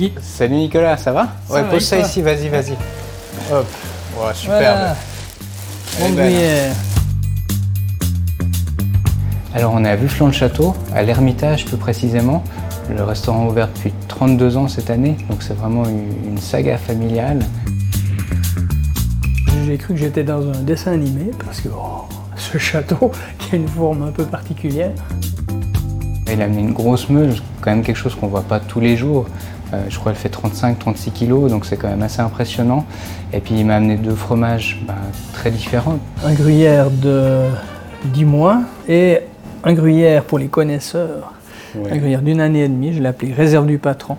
Salut Guy. Salut Nicolas, ça va? Ça Ouais, va, pose ça toi? ici, vas-y, vas-y. Hop, voilà, superbe. Voilà. Hein. Alors on est à Bufflon-le-Château, à l'Ermitage plus précisément. Le restaurant ouvert depuis 32 ans cette année, donc c'est vraiment une, saga familiale. J'ai cru que j'étais dans un dessin animé parce que oh, ce château qui a une forme un peu particulière. Il a amené une grosse meule, quand même quelque chose qu'on voit pas tous les jours. Euh, je crois qu'elle fait 35-36 kilos, donc c'est quand même assez impressionnant. Et puis il m'a amené deux fromages bah, très différents. Un gruyère de 10 mois et un gruyère pour les connaisseurs. Un gruyère d'une année et demie, je l'ai appelé réserve du patron.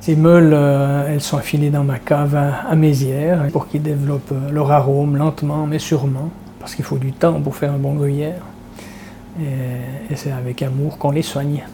Ces meules, euh, elles sont affilées dans ma cave à, à Mézières pour qu'ils développent euh, leur arôme lentement mais sûrement, parce qu'il faut du temps pour faire un bon gruyère. Et, et c'est avec amour qu'on les soigne.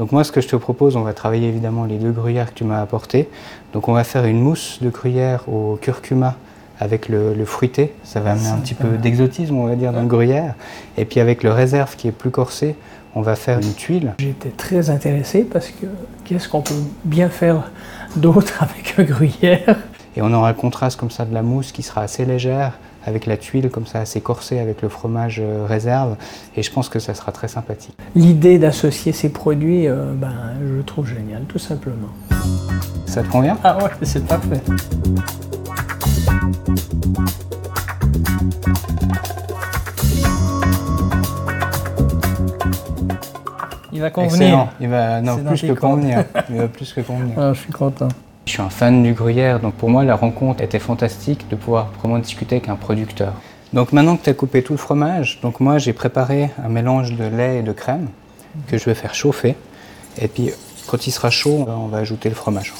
Donc moi ce que je te propose, on va travailler évidemment les deux gruyères que tu m'as apportées. Donc on va faire une mousse de gruyère au curcuma avec le, le fruité. Ça va amener un petit peu d'exotisme on va dire dans le gruyère. Et puis avec le réserve qui est plus corsé, on va faire une tuile. J'étais très intéressé parce que qu'est-ce qu'on peut bien faire d'autre avec un gruyère? Et on aura le contraste comme ça de la mousse qui sera assez légère avec la tuile comme ça assez corsée avec le fromage euh, réserve. Et je pense que ça sera très sympathique. L'idée d'associer ces produits, euh, ben, je le trouve génial, tout simplement. Ça te convient? Ah ouais, c'est parfait. Il va convenir. Excellent. Il va non plus que convenir. Il va plus que convenir. Ah, je suis content. Je suis un fan du gruyère, donc pour moi la rencontre était fantastique de pouvoir vraiment discuter avec un producteur. Donc maintenant que tu as coupé tout le fromage, donc moi j'ai préparé un mélange de lait et de crème que je vais faire chauffer. Et puis quand il sera chaud, on va ajouter le fromage.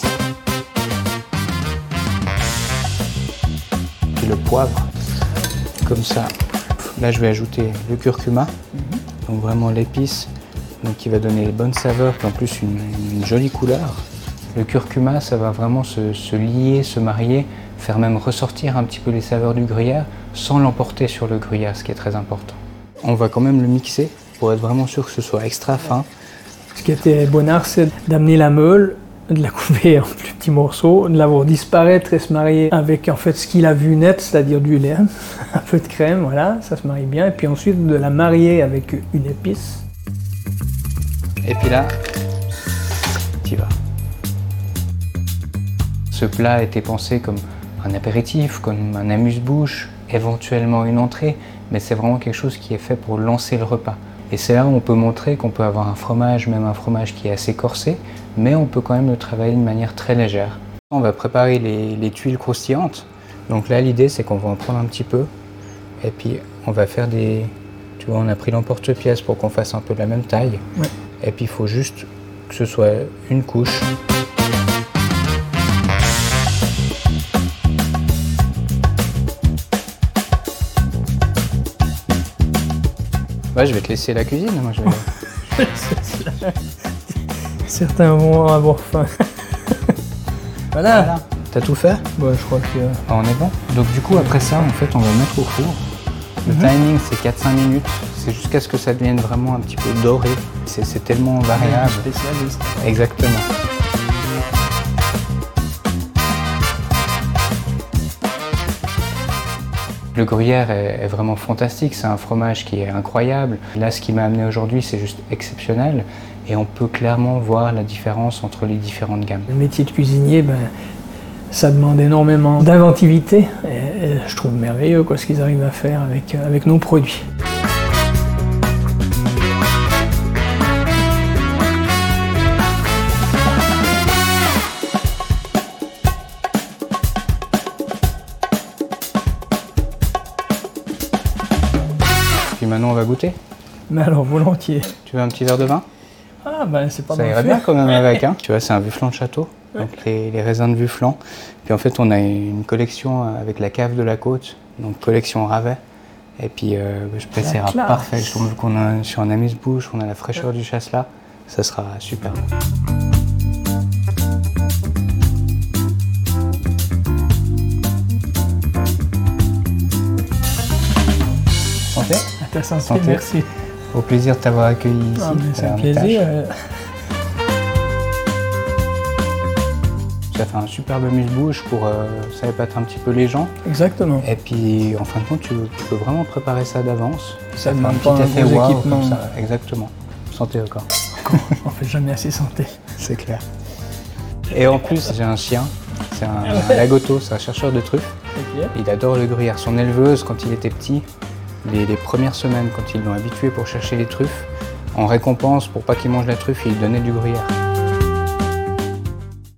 Puis le poivre, comme ça. Là je vais ajouter le curcuma, donc vraiment l'épice, donc qui va donner les bonnes saveurs, puis en plus une, une jolie couleur. Le curcuma, ça va vraiment se, se lier, se marier, faire même ressortir un petit peu les saveurs du gruyère sans l'emporter sur le gruyère, ce qui est très important. On va quand même le mixer pour être vraiment sûr que ce soit extra fin. Ce qui était bonnard, c'est d'amener la meule, de la couper en plus petits morceaux, de la voir disparaître et se marier avec en fait ce qu'il a vu net, c'est-à-dire du lait, un peu de crème, voilà, ça se marie bien. Et puis ensuite de la marier avec une épice. Et puis là, Ce plat a été pensé comme un apéritif, comme un amuse-bouche, éventuellement une entrée, mais c'est vraiment quelque chose qui est fait pour lancer le repas. Et c'est là où on peut montrer qu'on peut avoir un fromage, même un fromage qui est assez corsé, mais on peut quand même le travailler de manière très légère. On va préparer les, les tuiles croustillantes. Donc là, l'idée, c'est qu'on va en prendre un petit peu, et puis on va faire des... Tu vois, on a pris l'emporte-pièce pour qu'on fasse un peu de la même taille. Ouais. Et puis il faut juste que ce soit une couche. Ouais, je vais te laisser la cuisine. Moi, je vais- Certains vont avoir faim. voilà. T'as tout fait? Bon, je crois que. Ah, On est bon. Donc du coup, après ça, en fait, on va mettre au four. Le timing, c'est 4-5 minutes. C'est jusqu'à ce que ça devienne vraiment un petit peu doré. C'est c'est tellement variable. Spécialiste. Exactement. Le gruyère est, vraiment fantastique, c'est un fromage qui est incroyable. Là, ce qui m'a amené aujourd'hui, c'est juste exceptionnel. Et on peut clairement voir la différence entre les différentes gammes. Le métier de cuisinier, ben, ça demande énormément d'inventivité. Et, je trouve merveilleux quoi, ce qu'ils arrivent à faire avec, euh, avec nos produits. Puis maintenant, on va goûter. Mais alors, volontiers. Tu veux un petit verre de vin? Ah, ben, c'est pas Ça mal irait fait. bien quand même avec. Hein. Tu vois, c'est un Vufflan de château. Donc les, les raisins de Vufflan. Puis en fait, on a une collection avec la cave de la côte, donc collection Ravet. Et puis euh, je pense que ça ira classe. parfait. Je trouve qu'on a sur un amuse-bouche, on a la fraîcheur du chasselas. Ça sera super. Ta santé, Santé. merci. Au plaisir de t'avoir accueilli ici. Ah, c'est un plaisir. euh. ça fait un superbe amuse-bouche pour euh, ça épate un petit peu les gens. Exactement. Et puis en fin de compte, tu, tu peux vraiment préparer ça d'avance. Ça fait demande un pas petit un effet wow équipement. comme ça. Exactement. Santé encore. On fait jamais assez santé. C'est clair. Et en plus, j'ai un chien. C'est un, un lagoto, c'est un chercheur de truffes. Il adore le gruyère. Son éleveuse, quand il était petit, les, premières semaines, quand ils l'ont habitué pour chercher les truffes, en récompense, pour pas qu'il mange la truffe, il lui donnait du gruyère.